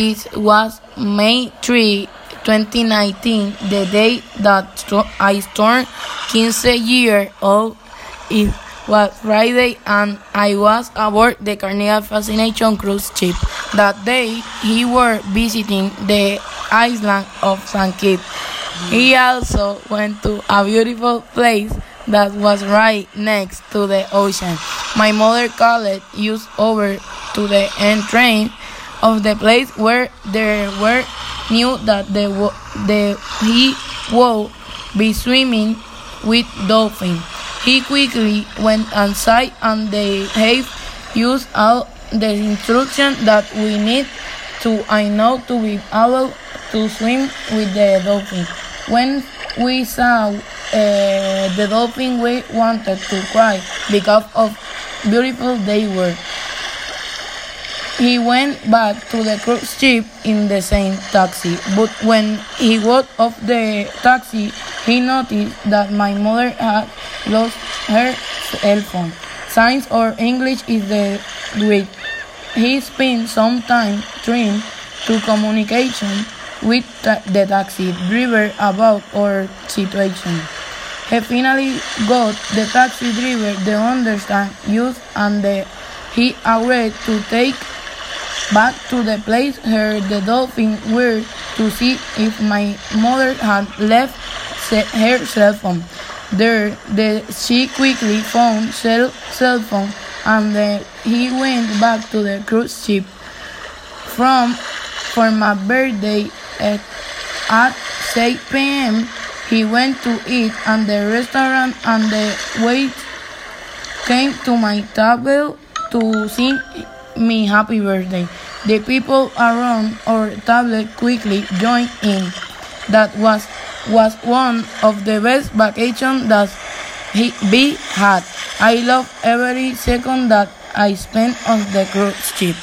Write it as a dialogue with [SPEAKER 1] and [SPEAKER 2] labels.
[SPEAKER 1] It was May 3, 2019, the day that I turned 15 years old. It was Friday and I was aboard the Carnival Fascination cruise ship. That day, he were visiting the island of St. Kitts. He also went to a beautiful place that was right next to the ocean. My mother called us over to the end train of the place where there were knew that the, the he would be swimming with dolphins. He quickly went inside and they have used all the instructions that we need to I know to be able to swim with the dolphin. When we saw uh, the dolphin, we wanted to cry because of beautiful they were. He went back to the cruise ship in the same taxi, but when he got off the taxi, he noticed that my mother had lost her cell phone. Science or English is the way. He spent some time trying to communication with the taxi driver about our situation. He finally got the taxi driver to understand use and the, he agreed to take back to the place where the dolphins were to see if my mother had left her cell phone. There, the, she quickly found cell, cell phone and the, he went back to the cruise ship. From for my birthday at, at 6 p.m. He went to eat at the restaurant and the wait came to my table to sing me happy birthday. The people around our table quickly joined in. That was was one of the best vacations that he be had. I love every second that I spent on the cruise ship.